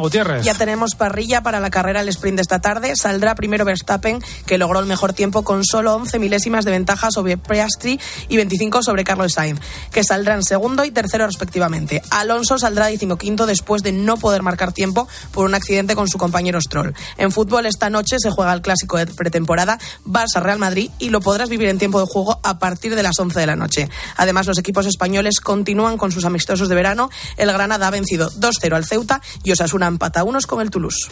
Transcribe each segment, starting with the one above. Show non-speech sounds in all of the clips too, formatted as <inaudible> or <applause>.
Gutiérrez. Ya tenemos parrilla para la carrera al sprint de esta tarde. Saldrá primero Verstappen, que logró el mejor tiempo con solo 11 milésimas de ventaja sobre Piastri y 25 sobre Carlos Sainz, que saldrán segundo y tercero respectivamente. Alonso saldrá decimoquinto después de no poder marcar tiempo por un accidente con su compañero Stroll. En fútbol esta noche se juega el clásico de pretemporada Barça-Real Madrid y lo podrás vivir en tiempo de juego a partir de las 11 de la noche. Además, los equipos españoles continúan con sus amistosos de verano. El Granada ha vencido 2-0 al Ceuta y Osasuna empata unos con el Toulouse.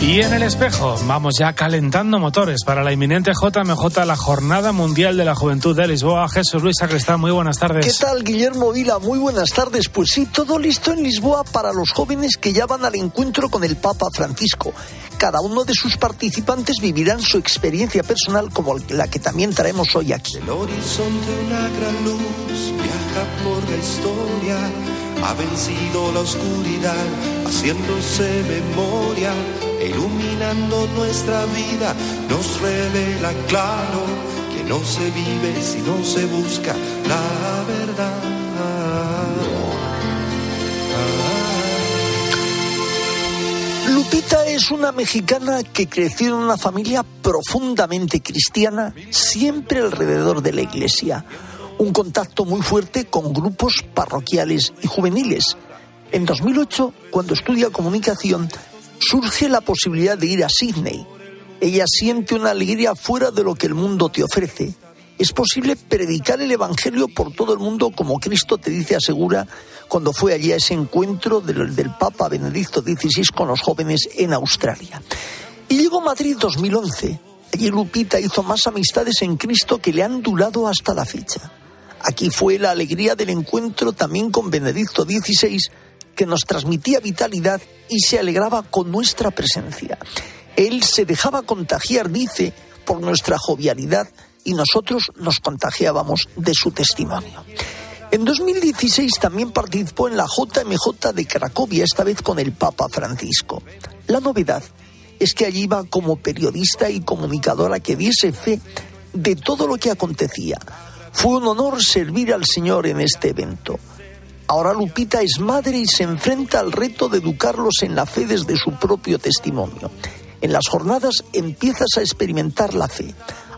Y en el espejo, vamos ya calentando motores para la inminente JMJ, la Jornada Mundial de la Juventud de Lisboa. Jesús Luis Sacristán, muy buenas tardes. ¿Qué tal, Guillermo Vila? Muy buenas tardes. Pues sí, todo listo en Lisboa para los jóvenes que ya van al encuentro con el Papa Francisco. Cada uno de sus participantes vivirán su experiencia personal como la que también traemos hoy aquí. El horizonte una gran luz viaja por la historia, ha vencido la oscuridad, haciéndose memoria, iluminando nuestra vida, nos revela claro que no se vive si no se busca la verdad. Lupita es una mexicana que creció en una familia profundamente cristiana, siempre alrededor de la iglesia. Un contacto muy fuerte con grupos parroquiales y juveniles. En 2008, cuando estudia comunicación, surge la posibilidad de ir a Sydney. Ella siente una alegría fuera de lo que el mundo te ofrece. Es posible predicar el Evangelio por todo el mundo como Cristo te dice, asegura, cuando fue allí a ese encuentro del, Papa Benedicto XVI con los jóvenes en Australia. Y llegó Madrid 2011. Allí Lupita hizo más amistades en Cristo que le han durado hasta la fecha. Aquí fue la alegría del encuentro también con Benedicto XVI, que nos transmitía vitalidad y se alegraba con nuestra presencia. Él se dejaba contagiar, dice, por nuestra jovialidad y nosotros nos contagiábamos de su testimonio. En 2016 también participó en la JMJ de Cracovia, esta vez con el Papa Francisco. La novedad es que allí iba como periodista y comunicadora que diese fe de todo lo que acontecía. Fue un honor servir al Señor en este evento. Ahora Lupita es madre y se enfrenta al reto de educarlos en la fe desde su propio testimonio. En las jornadas empiezas a experimentar la fe.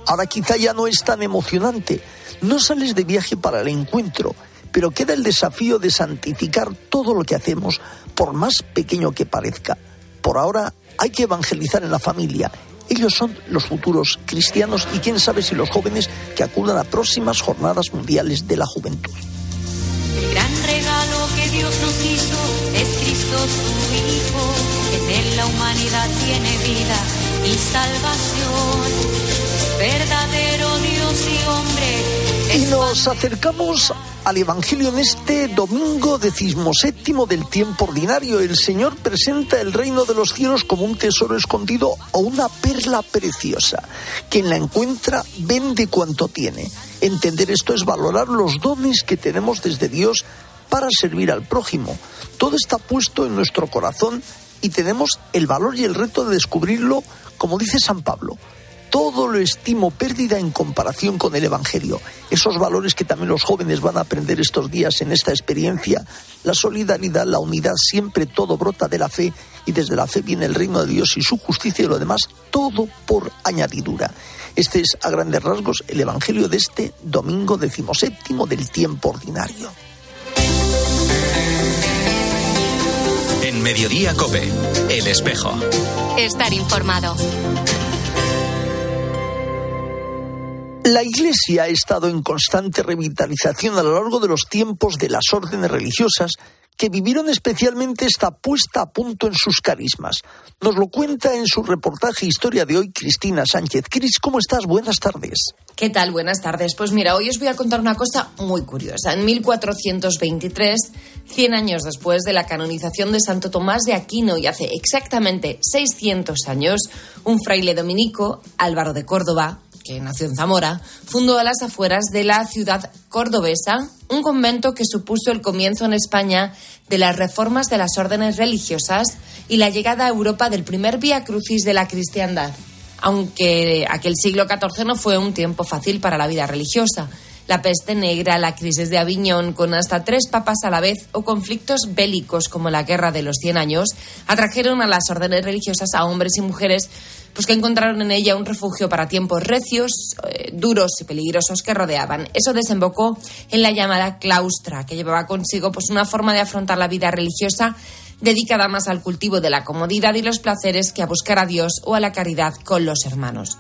Ahora quizá ya no es tan emocionante. No sales de viaje para el encuentro, pero queda el desafío de santificar todo lo que hacemos, por más pequeño que parezca. Por ahora hay que evangelizar en la familia. Ellos son los futuros cristianos y quién sabe si los jóvenes que acudan a próximas jornadas mundiales de la juventud. El gran regalo que Dios nos hizo es Cristo su Hijo. En él la humanidad tiene vida y salvación. Y nos acercamos al Evangelio en este domingo decimoséptimo del tiempo ordinario. El Señor presenta el reino de los cielos como un tesoro escondido o una perla preciosa. Quien la encuentra vende cuanto tiene. Entender esto es valorar los dones que tenemos desde Dios para servir al prójimo. Todo está puesto en nuestro corazón y tenemos el valor y el reto de descubrirlo, como dice San Pablo. Todo lo estimo pérdida en comparación con el Evangelio. Esos valores que también los jóvenes van a aprender estos días en esta experiencia. La solidaridad, la unidad, siempre todo brota de la fe y desde la fe viene el reino de Dios y su justicia y lo demás, todo por añadidura. Este es, a grandes rasgos, el Evangelio de este domingo decimoséptimo del tiempo ordinario. En Mediodía Cope, El Espejo. Estar informado. La Iglesia ha estado en constante revitalización a lo largo de los tiempos de las órdenes religiosas que vivieron especialmente esta puesta a punto en sus carismas. Nos lo cuenta en su reportaje Historia de hoy Cristina Sánchez. Cris, ¿cómo estás? Buenas tardes. ¿Qué tal? Buenas tardes. Pues mira, hoy os voy a contar una cosa muy curiosa. En 1423, 100 años después de la canonización de Santo Tomás de Aquino y hace exactamente 600 años, un fraile dominico, Álvaro de Córdoba, que nació en Zamora, fundó a las afueras de la ciudad cordobesa un convento que supuso el comienzo en España de las reformas de las órdenes religiosas y la llegada a Europa del primer vía crucis de la cristiandad. Aunque aquel siglo XIV no fue un tiempo fácil para la vida religiosa. La peste negra, la crisis de Aviñón, con hasta tres papas a la vez, o conflictos bélicos como la Guerra de los Cien Años, atrajeron a las órdenes religiosas a hombres y mujeres pues que encontraron en ella un refugio para tiempos recios, eh, duros y peligrosos que rodeaban. Eso desembocó en la llamada claustra, que llevaba consigo pues una forma de afrontar la vida religiosa dedicada más al cultivo de la comodidad y los placeres que a buscar a Dios o a la caridad con los hermanos.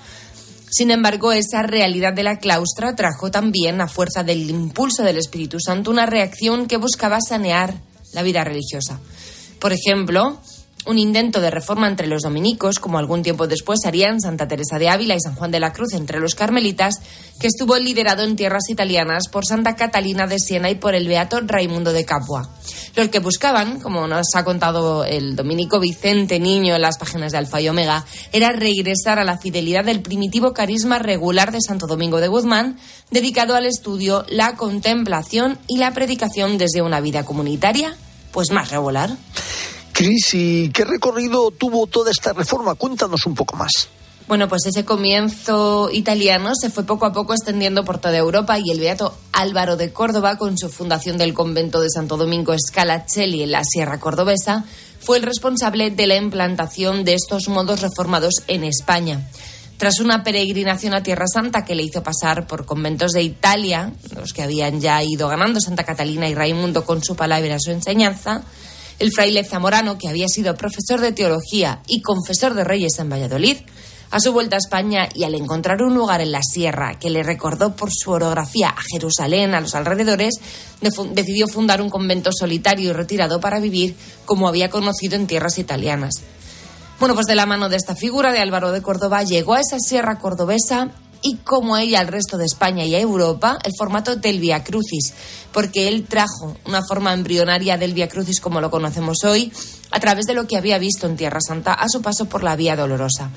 Sin embargo, esa realidad de la claustra trajo también, a fuerza del impulso del Espíritu Santo, una reacción que buscaba sanear la vida religiosa. Por ejemplo, un intento de reforma entre los dominicos, como algún tiempo después harían Santa Teresa de Ávila y San Juan de la Cruz entre los carmelitas, que estuvo liderado en tierras italianas por Santa Catalina de Siena y por el beato Raimundo de Capua. Los que buscaban, como nos ha contado el dominico Vicente Niño en las páginas de Alfa y Omega, era regresar a la fidelidad del primitivo carisma regular de Santo Domingo de Guzmán, dedicado al estudio, la contemplación y la predicación desde una vida comunitaria, pues más regular. Cris, ¿y qué recorrido tuvo toda esta reforma? Cuéntanos un poco más. Bueno, pues ese comienzo italiano se fue poco a poco extendiendo por toda Europa y el beato Álvaro de Córdoba, con su fundación del convento de Santo Domingo Scalacelli en la Sierra Cordobesa, fue el responsable de la implantación de estos modos reformados en España. Tras una peregrinación a Tierra Santa que le hizo pasar por conventos de Italia, los que habían ya ido ganando Santa Catalina y Raimundo con su palabra y su enseñanza, el fraile zamorano, que había sido profesor de teología y confesor de reyes en Valladolid, a su vuelta a España y al encontrar un lugar en la sierra que le recordó por su orografía a Jerusalén, a los alrededores, decidió fundar un convento solitario y retirado para vivir como había conocido en tierras italianas. Bueno, pues de la mano de esta figura de Álvaro de Córdoba llegó a esa sierra cordobesa y como ella al resto de España y a Europa el formato del Via Crucis, porque él trajo una forma embrionaria del Via Crucis como lo conocemos hoy a través de lo que había visto en Tierra Santa a su paso por la Vía Dolorosa.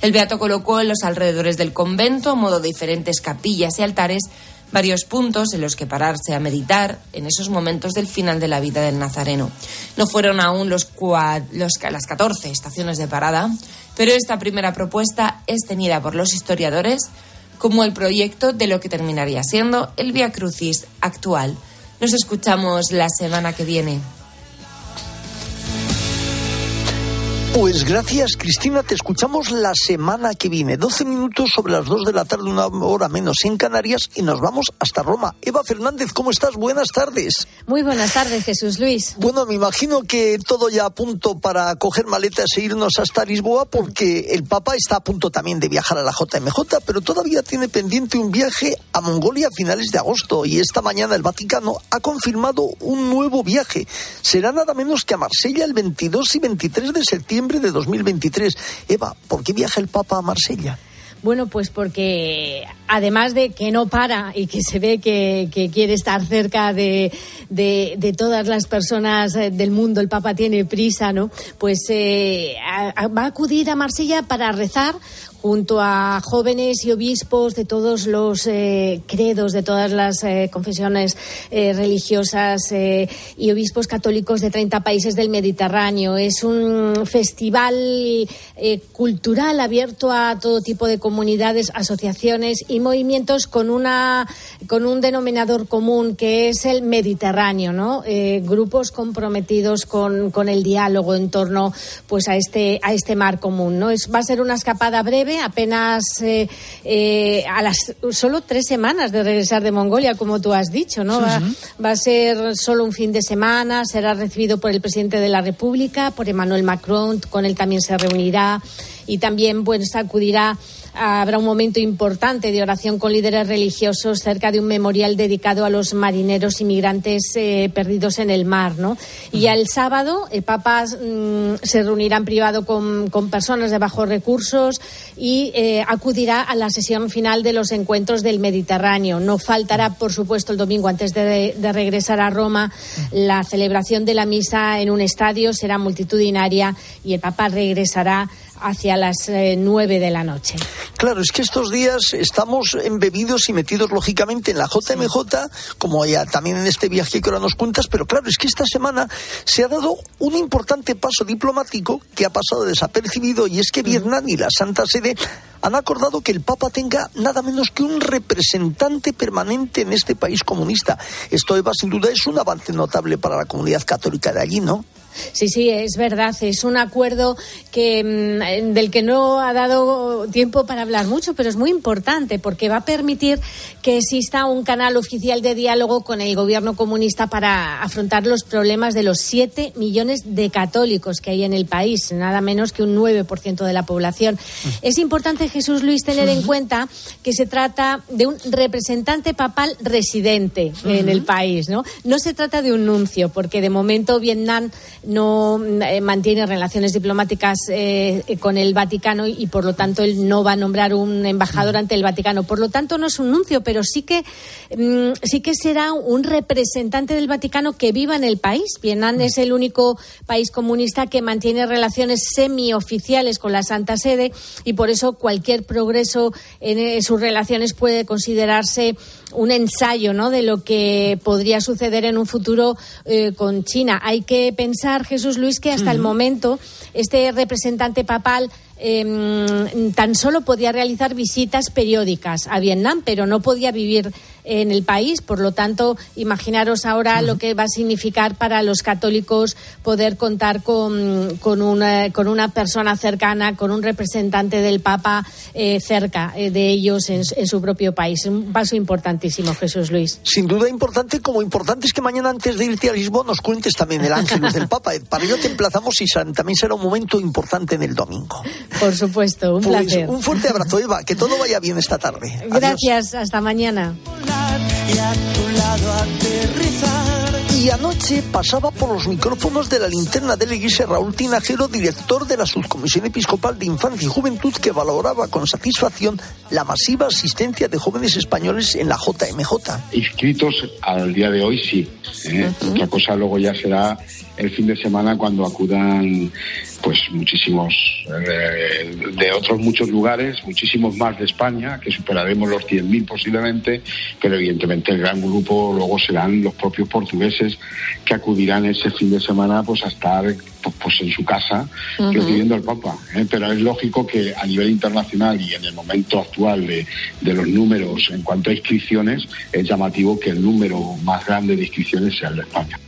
El Beato colocó en los alrededores del convento, a modo de diferentes capillas y altares, varios puntos en los que pararse a meditar en esos momentos del final de la vida del Nazareno. No fueron aún los, las 14 estaciones de parada, pero esta primera propuesta es tenida por los historiadores como el proyecto de lo que terminaría siendo el Via Crucis actual. Nos escuchamos la semana que viene. Pues gracias, Cristina. Te escuchamos la semana que viene. 12 minutos sobre las 2 de la tarde, una hora menos en Canarias, y nos vamos hasta Roma. Eva Fernández, ¿cómo estás? Buenas tardes. Muy buenas tardes, Jesús Luis. Bueno, me imagino que todo ya a punto para coger maletas e irnos hasta Lisboa, porque el Papa está a punto también de viajar a la JMJ, pero todavía tiene pendiente un viaje a Mongolia a finales de agosto. Y esta mañana el Vaticano ha confirmado un nuevo viaje. Será nada menos que a Marsella el 22 y 23 de septiembre de 2023. Eva, ¿por qué viaja el Papa a Marsella? Bueno, pues porque además de que no para y que se ve que, quiere estar cerca de, de, todas las personas eh, del mundo, el Papa tiene prisa, ¿no? Pues eh, va a acudir a Marsella para rezar junto a jóvenes y obispos de todos los eh, credos, de todas las eh, confesiones eh, religiosas y obispos católicos de 30 países del Mediterráneo. Es un festival cultural abierto a todo tipo de comunidades, asociaciones y movimientos con una con un denominador común que es el Mediterráneo, ¿no? grupos comprometidos con, con, el diálogo en torno pues a este a este mar común, ¿no? Es, va a ser una escapada breve apenas eh, eh, a las solo tres semanas de regresar de Mongolia, como tú has dicho, ¿no? va, a ser solo un fin de semana, será recibido por el presidente de la República, por Emmanuel Macron, con él también se reunirá y también pues acudirá habrá un momento importante de oración con líderes religiosos cerca de un memorial dedicado a los marineros inmigrantes eh, perdidos en el mar, ¿no? Y el sábado el Papa mm, se reunirá en privado con, personas de bajos recursos y eh, acudirá a la sesión final de los encuentros del Mediterráneo. No faltará, por supuesto, el domingo antes de, de regresar a Roma la celebración de la misa en un estadio será multitudinaria y el Papa regresará hacia las eh, nueve de la noche. Claro, es que estos días estamos embebidos y metidos lógicamente en la JMJ, como ya también en este viaje que ahora nos cuentas, pero claro, es que esta semana se ha dado un importante paso diplomático que ha pasado desapercibido y es que Vietnam y la Santa Sede han acordado que el Papa tenga nada menos que un representante permanente en este país comunista. Esto, Eva, sin duda es un avance notable para la comunidad católica de allí, ¿no? Sí, sí, es verdad. Es un acuerdo que, mm, del que no ha dado tiempo para hablar mucho, pero es muy importante porque va a permitir que exista un canal oficial de diálogo con el gobierno comunista para afrontar los problemas de los siete millones de católicos que hay en el país, nada menos que un 9% de la población. Es importante, Jesús Luis, tener en cuenta que se trata de un representante papal residente en el país, ¿no? No se trata de un nuncio, porque de momento Vietnam no eh, mantiene relaciones diplomáticas eh, con el Vaticano y, por lo tanto él no va a nombrar un embajador ante el Vaticano. Por lo tanto no es un nuncio, pero sí que mm, sí que será un representante del Vaticano que viva en el país. Vietnam es el único país comunista que mantiene relaciones semioficiales con la Santa Sede y por eso cualquier progreso en eh, sus relaciones puede considerarse un ensayo ¿no? de lo que podría suceder en un futuro con China. Hay que pensar Jesús Luis, que hasta el momento este representante papal em, tan solo podía realizar visitas periódicas a Vietnam, pero no podía vivir en el país. Por lo tanto, imaginaros ahora lo que va a significar para los católicos poder contar con, con, una, con una persona cercana, con un representante del Papa eh, cerca eh, de ellos en, su propio país. Un paso importantísimo, Jesús Luis. Sin duda importante, como importante es que mañana antes de irte a Lisboa nos cuentes también el ángel del Papa. Para ello te emplazamos y también será un momento importante en el domingo. Por supuesto, un pues, placer. Un fuerte abrazo, Eva. Que todo vaya bien esta tarde. Gracias, hasta mañana y a tu lado aterrizar. Y anoche pasaba por los micrófonos de la linterna de la iglesia Raúl Tinajero, director de la Subcomisión Episcopal de Infancia y Juventud, que valoraba con satisfacción la masiva asistencia de jóvenes españoles en la JMJ. Inscritos al día de hoy sí. ¿eh? Otra cosa luego ya será el fin de semana cuando acudan pues muchísimos eh, de otros muchos lugares, muchísimos más de España, que superaremos los 100.000 posiblemente, pero evidentemente el gran grupo luego serán los propios portugueses que acudirán ese fin de semana pues a estar pues, pues en su casa recibiendo al Papa. ¿eh? Pero es lógico que a nivel internacional y en el momento actual de, de los números en cuanto a inscripciones, es llamativo que el número más grande de inscripciones sea el de España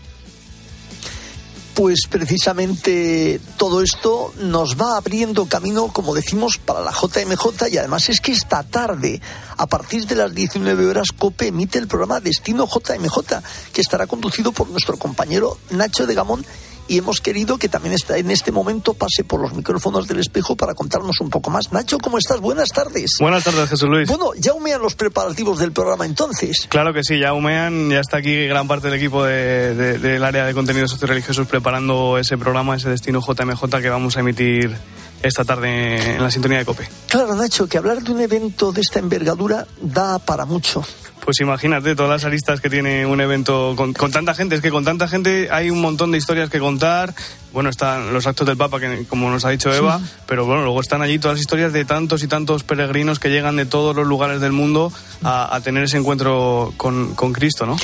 pues precisamente todo esto nos va abriendo camino, como decimos, para la JMJ y además es que esta tarde, a partir de las 19 horas, COPE emite el programa Destino JMJ, que estará conducido por nuestro compañero Nacho de Gamón y hemos querido que también está en este momento pase por los micrófonos del espejo para contarnos un poco más. Nacho, ¿cómo estás? Buenas tardes. Buenas tardes, Jesús Luis. Bueno, ya humean los preparativos del programa entonces. Claro que sí, ya humean, ya está aquí gran parte del equipo del área de contenidos socioreligiosos preparando ese programa, ese destino JMJ que vamos a emitir esta tarde en la sintonía de COPE. Claro, Nacho, que hablar de un evento de esta envergadura da para mucho. Pues imagínate todas las aristas que tiene un evento con, tanta gente. Es que con tanta gente hay un montón de historias que contar. Bueno, están los actos del Papa, que como nos ha dicho Eva, pero bueno, luego están allí todas las historias de tantos y tantos peregrinos que llegan de todos los lugares del mundo a, tener ese encuentro con, con Cristo, ¿no?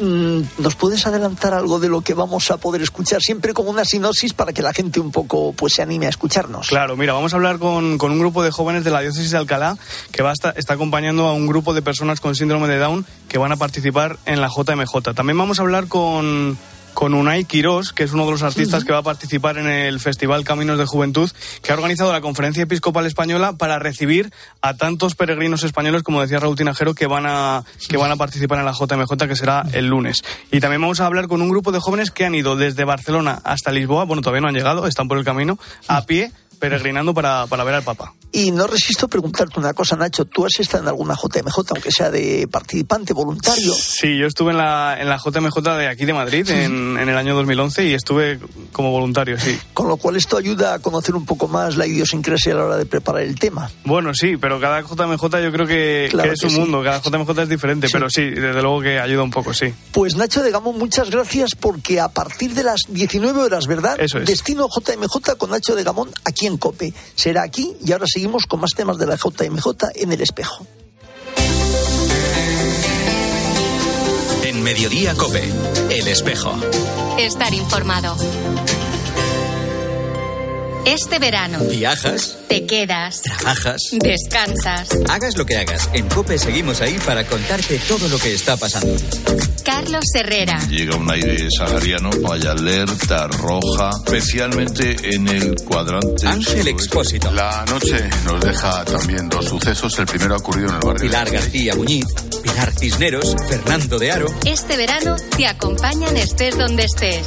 Mm, ¿Nos puedes adelantar algo de lo que vamos a poder escuchar? Siempre como una sinopsis para que la gente un poco pues se anime a escucharnos. Claro, mira, vamos a hablar con, con un grupo de jóvenes de la diócesis de Alcalá que va a está acompañando a un grupo de personas con síndrome de Down que van a participar en la JMJ. También vamos a hablar con con Unai Quirós, que es uno de los artistas que va a participar en el Festival Caminos de Juventud, que ha organizado la Conferencia Episcopal Española para recibir a tantos peregrinos españoles, como decía Raúl Tinajero, que van a, que van a participar en la JMJ, que será el lunes. Y también vamos a hablar con un grupo de jóvenes que han ido desde Barcelona hasta Lisboa, bueno, todavía no han llegado, están por el camino, a pie peregrinando para, para ver al Papa. Y no resisto preguntarte una cosa, Nacho. ¿Tú has estado en alguna JMJ, aunque sea de participante, voluntario? Sí, yo estuve en la, en la JMJ de aquí de Madrid en, en el año 2011 y estuve como voluntario, sí. Con lo cual esto ayuda a conocer un poco más la idiosincrasia a la hora de preparar el tema. Bueno, sí, pero cada JMJ yo creo que, es un mundo, cada JMJ es diferente, pero sí, desde luego que ayuda un poco, sí. Pues Nacho de Gamo, muchas gracias porque a partir de las 19 horas, ¿verdad? Eso es. Destino JMJ con Nacho de Gamón aquí en COPE. Será aquí y ahora seguimos con más temas de la JMJ en el espejo. En Mediodía Cope, El Espejo. Estar informado. Este verano. ¿Viajas? Te quedas. ¿Trabajas? Descansas. Hagas lo que hagas, en Cope seguimos ahí para contarte todo lo que está pasando. Carlos Herrera. Llega un aire sahariano, hay alerta roja, especialmente en el cuadrante. Ángel Expósito. La noche nos deja también dos sucesos. El primero ha ocurrido en el barrio. Pilar García Muñiz, Pilar Cisneros, Fernando de Aro. Este verano te acompañan estés donde estés.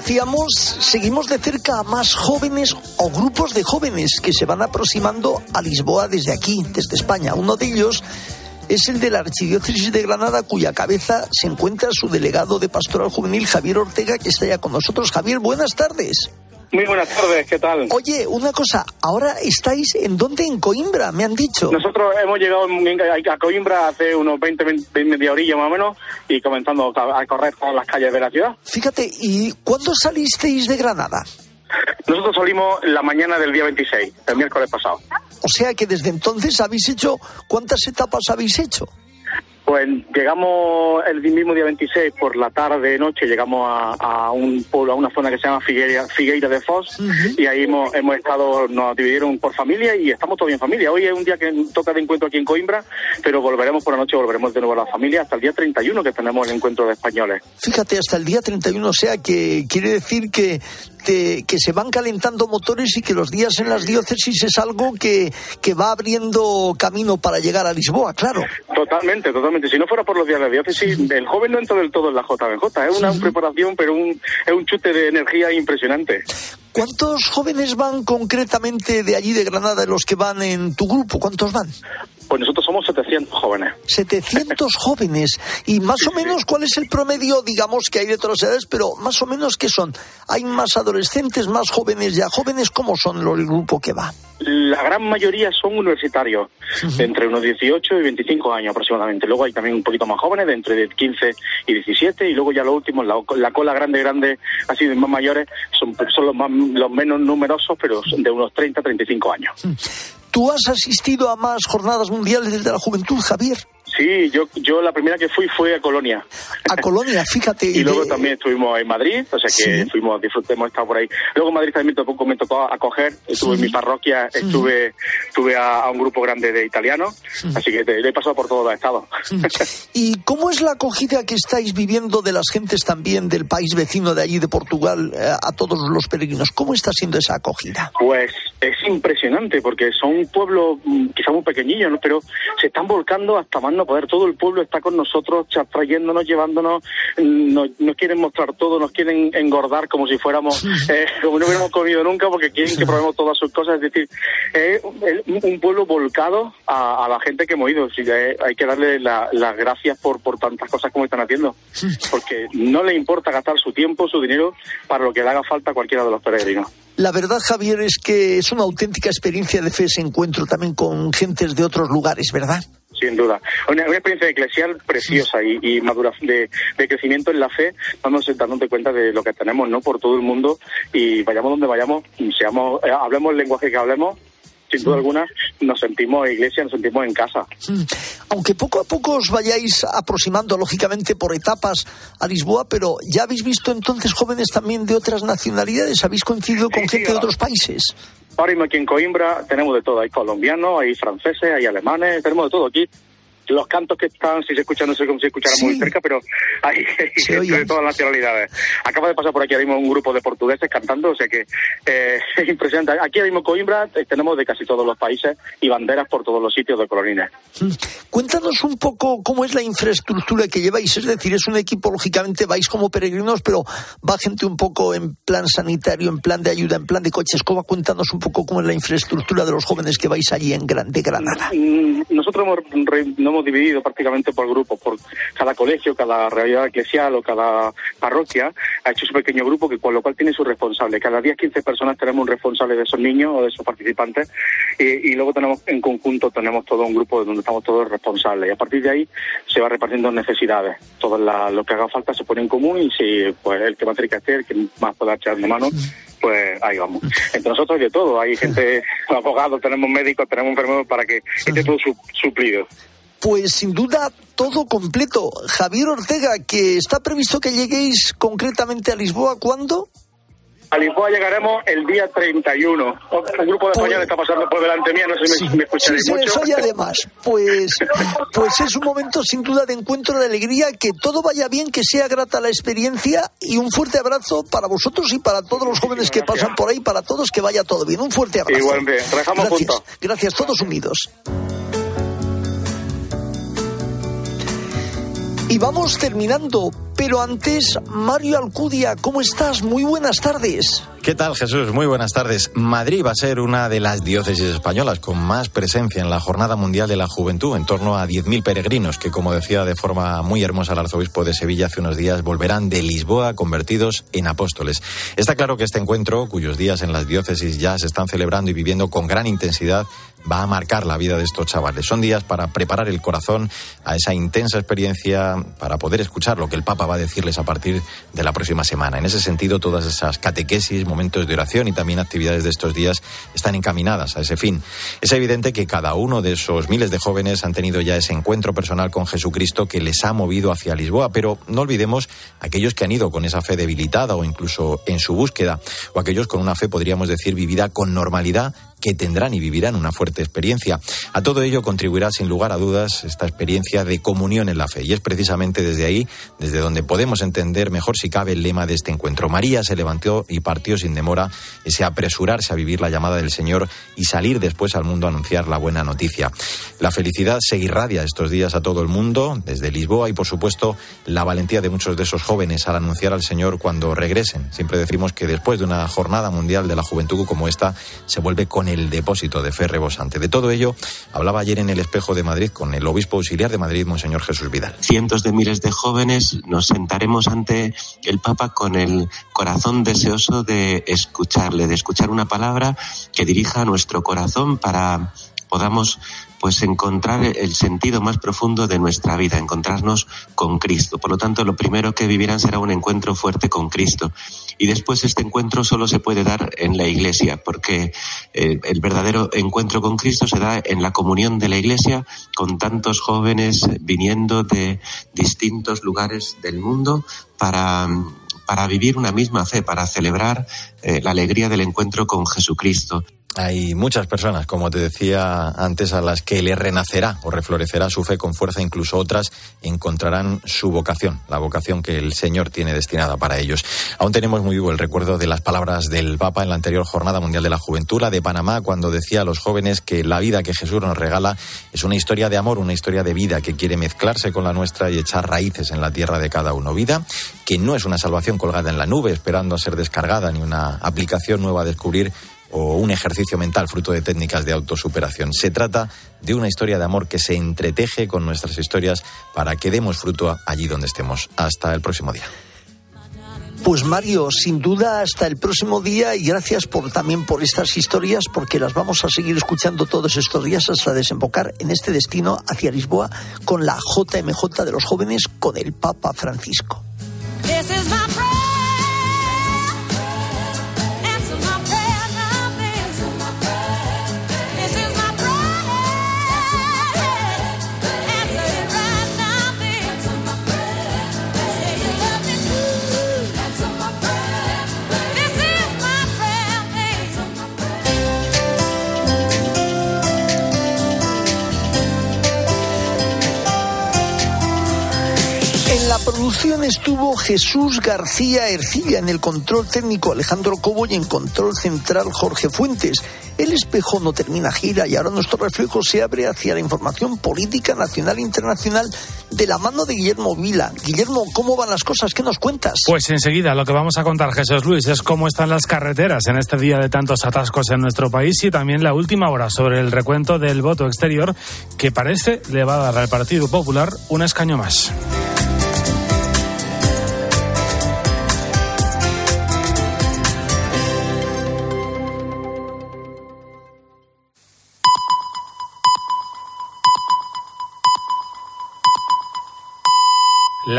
Decíamos, seguimos de cerca a más jóvenes o grupos de jóvenes que se van aproximando a Lisboa desde aquí, desde España. Uno de ellos es el de la Archidiócesis de Granada, cuya cabeza se encuentra su delegado de Pastoral Juvenil, Javier Ortega, que está ya con nosotros. Javier, buenas tardes. Muy buenas tardes, ¿qué tal? Oye, una cosa, ahora estáis en dónde? En Coimbra, me han dicho. Nosotros hemos llegado a Coimbra hace unos 20, 20 media orilla más o menos y comenzando a correr por las calles de la ciudad. Fíjate, ¿y cuándo salisteis de Granada? Nosotros salimos la mañana del día 26, el miércoles pasado. O sea que desde entonces habéis hecho, ¿cuántas etapas habéis hecho? Pues llegamos el mismo día 26 por la tarde noche llegamos a, a un pueblo, a una zona que se llama Figueira, Figueira de Foz y ahí hemos, hemos estado, nos dividieron por familia y estamos todos en familia. Hoy es un día que toca de encuentro aquí en Coimbra, pero volveremos por la noche, volveremos de nuevo a la familia hasta el día 31 que tenemos el encuentro de españoles. Fíjate, hasta el día 31, o sea que quiere decir que que, que, se van calentando motores y que los días en las diócesis es algo que, que va abriendo camino para llegar a Lisboa, claro. Totalmente, totalmente. Si no fuera por los días de la diócesis, el joven no entra del todo en la JBJ. Es una preparación, pero un, es un chute de energía impresionante. ¿Cuántos jóvenes van concretamente de allí de Granada, los que van en tu grupo? ¿Cuántos van? Pues nosotros somos 700 jóvenes. 700 <laughs> jóvenes. ¿Y más o menos cuál es el promedio, digamos, que hay de todas las edades, pero más o menos qué son? ¿Hay más adolescentes, más jóvenes ya jóvenes? ¿Cómo son el grupo que va? La gran mayoría son universitarios, uh -huh. entre unos 18 y 25 años aproximadamente. Luego hay también un poquito más jóvenes, de entre 15 y 17, y luego ya los últimos, la, la cola grande, grande, así de más mayores, son, son los, más, los menos numerosos, pero son de unos 30, 35 años. ¿Tú has asistido a más jornadas mundiales desde la juventud, Javier? Sí, yo, yo la primera que fui fue a Colonia. A Colonia, <laughs> fíjate. y luego también estuvimos en Madrid, o sea que sí. fuimos, disfrutemos, hemos estado por ahí. Luego en Madrid también tocó, me tocó acoger, estuve sí. en mi parroquia, estuve, estuve a, a, un grupo grande de italianos, sí. así que te, he pasado por todos los estados. ¿Y cómo es la acogida que estáis viviendo de las gentes también del país vecino de allí, de Portugal, eh, a todos los peregrinos? ¿Cómo está siendo esa acogida? Pues es impresionante, porque son un pueblo mm, quizá muy pequeñillo, ¿no? pero se están volcando hasta más no poder. Todo el pueblo está con nosotros, trayéndonos, llevándonos, nos, nos quieren mostrar todo, nos quieren engordar como si fuéramos, <laughs> eh, como no hubiéramos comido nunca, porque quieren que probemos todas sus cosas. Es decir, es un pueblo volcado a, a, la gente que hemos ido. Así que hay que darle la, las gracias por, por tantas cosas como están haciendo, porque no le importa gastar su tiempo, su dinero, para lo que le haga falta a cualquiera de los peregrinos. La verdad, Javier, es que es una auténtica experiencia de fe ese encuentro también con gentes de otros lugares, ¿verdad? sin duda. Una, una, experiencia eclesial preciosa y, y maduración de, de, crecimiento en la fe, vamos dándote cuenta de lo que tenemos no por todo el mundo y vayamos donde vayamos, seamos, eh, hablemos el lenguaje que hablemos, sin duda alguna nos sentimos iglesia, nos sentimos en casa. Aunque poco a poco os vayáis aproximando, lógicamente, por etapas a Lisboa, pero ya habéis visto entonces jóvenes también de otras nacionalidades, habéis coincidido con sí, gente sí, de otros países. Ahora mismo aquí en Coimbra tenemos de todo, hay colombianos, hay franceses, hay alemanes, tenemos de todo aquí los cantos que están, si se escuchan, no sé cómo se escuchará muy cerca, pero hay de todas las nacionalidades. Acaba de pasar por aquí ahora mismo un grupo de portugueses cantando, o sea que eh, <laughs> es impresionante. Aquí ahora mismo Coimbra eh, tenemos de casi todos los países y banderas por todos los sitios de colorines. Mm. Cuéntanos un poco cómo es la infraestructura que lleváis, es decir, es un equipo, lógicamente vais como peregrinos, pero va gente un poco en plan sanitario, en plan de ayuda, en plan de coches. ¿Cómo? Cuéntanos un poco cómo es la infraestructura de los jóvenes que vais allí en de Granada. Mm, nosotros hemos, no hemos dividido prácticamente por grupos, por cada colegio, cada realidad eclesial o cada parroquia ha hecho su pequeño grupo que con lo cual tiene su responsable. Cada 10, 15 personas tenemos un responsable de esos niños o de esos participantes y, luego tenemos en conjunto tenemos todo un grupo donde estamos todos responsables y a partir de ahí se va repartiendo necesidades. Todo lo que haga falta se pone en común y si pues el que más cerca esté, el que más pueda echar de mano, pues ahí vamos. Entre nosotros hay de todo, hay gente, <laughs> abogados, tenemos médicos, tenemos enfermeros para que esté todo suplido. Pues sin duda todo completo. Javier Ortega, que está previsto que lleguéis concretamente a Lisboa, ¿cuándo? A Lisboa llegaremos el día 31. Un grupo de españoles está pasando por delante mía, no sé si me, escucharéis sí, mucho. además, pues, pues es un momento sin duda de encuentro, de alegría, que todo vaya bien, que sea grata la experiencia y un fuerte abrazo para vosotros y para todos los jóvenes que pasan por ahí, para todos, que vaya todo bien. Un fuerte abrazo. Igualmente, Gracias. juntos. Gracias, todos unidos. Y vamos terminando, pero antes, Mario Alcudia, ¿cómo estás? Muy buenas tardes. ¿Qué tal Jesús? Muy buenas tardes. Madrid va a ser una de las diócesis españolas con más presencia en la Jornada Mundial de la Juventud, en torno a 10.000 peregrinos que, como decía de forma muy hermosa el arzobispo de Sevilla hace unos días, volverán de Lisboa convertidos en apóstoles. Está claro que este encuentro, cuyos días en las diócesis ya se están celebrando y viviendo con gran intensidad, va a marcar la vida de estos chavales. Son días para preparar el corazón a esa intensa experiencia, para poder escuchar lo que el Papa va a decirles a partir de la próxima semana. En ese sentido, todas esas catequesis, momentos de oración y también actividades de estos días están encaminadas a ese fin. Es evidente que cada uno de esos miles de jóvenes han tenido ya ese encuentro personal con Jesucristo que les ha movido hacia Lisboa, pero no olvidemos aquellos que han ido con esa fe debilitada o incluso en su búsqueda, o aquellos con una fe, podríamos decir, vivida con normalidad que tendrán y vivirán una fuerte experiencia. A todo ello contribuirá sin lugar a dudas esta experiencia de comunión en la fe. Y es precisamente desde ahí, desde donde podemos entender mejor si cabe el lema de este encuentro. María se levantó y partió sin demora, ese apresurarse a vivir la llamada del Señor y salir después al mundo a anunciar la buena noticia. La felicidad se irradia estos días a todo el mundo, desde Lisboa y por supuesto la valentía de muchos de esos jóvenes al anunciar al Señor cuando regresen. Siempre decimos que después de una jornada mundial de la juventud como esta, se vuelve con el depósito de fe rebosante. De todo ello hablaba ayer en el espejo de Madrid con el obispo auxiliar de Madrid, Monseñor Jesús Vidal. Cientos de miles de jóvenes nos sentaremos ante el Papa con el corazón deseoso de escucharle, de escuchar una palabra que dirija nuestro corazón para podamos pues encontrar el sentido más profundo de nuestra vida, encontrarnos con Cristo. Por lo tanto, lo primero que vivirán será un encuentro fuerte con Cristo. Y después este encuentro solo se puede dar en la iglesia, porque eh, el verdadero encuentro con Cristo se da en la comunión de la iglesia, con tantos jóvenes viniendo de distintos lugares del mundo para para vivir una misma fe, para celebrar eh, la alegría del encuentro con Jesucristo. Hay muchas personas, como te decía antes, a las que le renacerá o reflorecerá su fe con fuerza, incluso otras encontrarán su vocación, la vocación que el Señor tiene destinada para ellos. Aún tenemos muy vivo el recuerdo de las palabras del Papa en la anterior Jornada Mundial de la Juventud, la de Panamá, cuando decía a los jóvenes que la vida que Jesús nos regala es una historia de amor, una historia de vida que quiere mezclarse con la nuestra y echar raíces en la tierra de cada uno. Vida que no es una salvación colgada en la nube, esperando a ser descargada, ni una aplicación nueva a descubrir o un ejercicio mental fruto de técnicas de autosuperación. Se trata de una historia de amor que se entreteje con nuestras historias para que demos fruto allí donde estemos. Hasta el próximo día. Pues Mario, sin duda hasta el próximo día y gracias por también por estas historias porque las vamos a seguir escuchando todos estos días hasta desembocar en este destino hacia Lisboa con la JMJ de los jóvenes con el Papa Francisco. La producción estuvo Jesús García Ercilla, en el control técnico Alejandro Cobo y en control central Jorge Fuentes. El espejo no termina gira y ahora nuestro reflejo se abre hacia la información política nacional e internacional de la mano de Guillermo Vila. Guillermo, ¿cómo van las cosas? ¿Qué nos cuentas? Pues enseguida lo que vamos a contar, Jesús Luis, es cómo están las carreteras en este día de tantos atascos en nuestro país y también la última hora sobre el recuento del voto exterior que parece le va a dar al Partido Popular un escaño más.